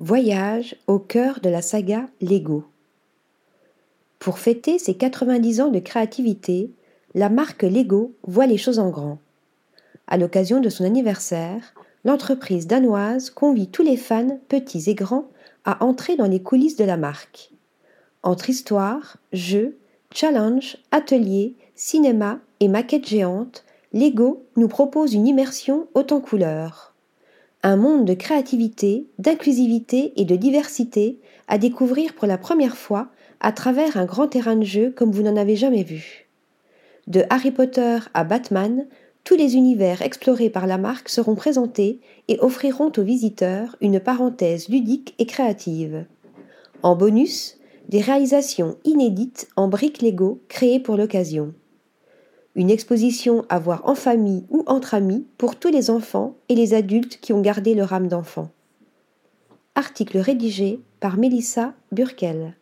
Voyage au cœur de la saga Lego. Pour fêter ses 90 ans de créativité, la marque Lego voit les choses en grand. À l'occasion de son anniversaire, l'entreprise danoise convie tous les fans, petits et grands, à entrer dans les coulisses de la marque. Entre histoire, jeux, challenge, ateliers, cinéma et maquettes géantes, Lego nous propose une immersion haute en couleurs un monde de créativité, d'inclusivité et de diversité à découvrir pour la première fois à travers un grand terrain de jeu comme vous n'en avez jamais vu. De Harry Potter à Batman, tous les univers explorés par la marque seront présentés et offriront aux visiteurs une parenthèse ludique et créative. En bonus, des réalisations inédites en briques Lego créées pour l'occasion une exposition à voir en famille ou entre amis pour tous les enfants et les adultes qui ont gardé leur âme d'enfant. Article rédigé par Mélissa Burkel.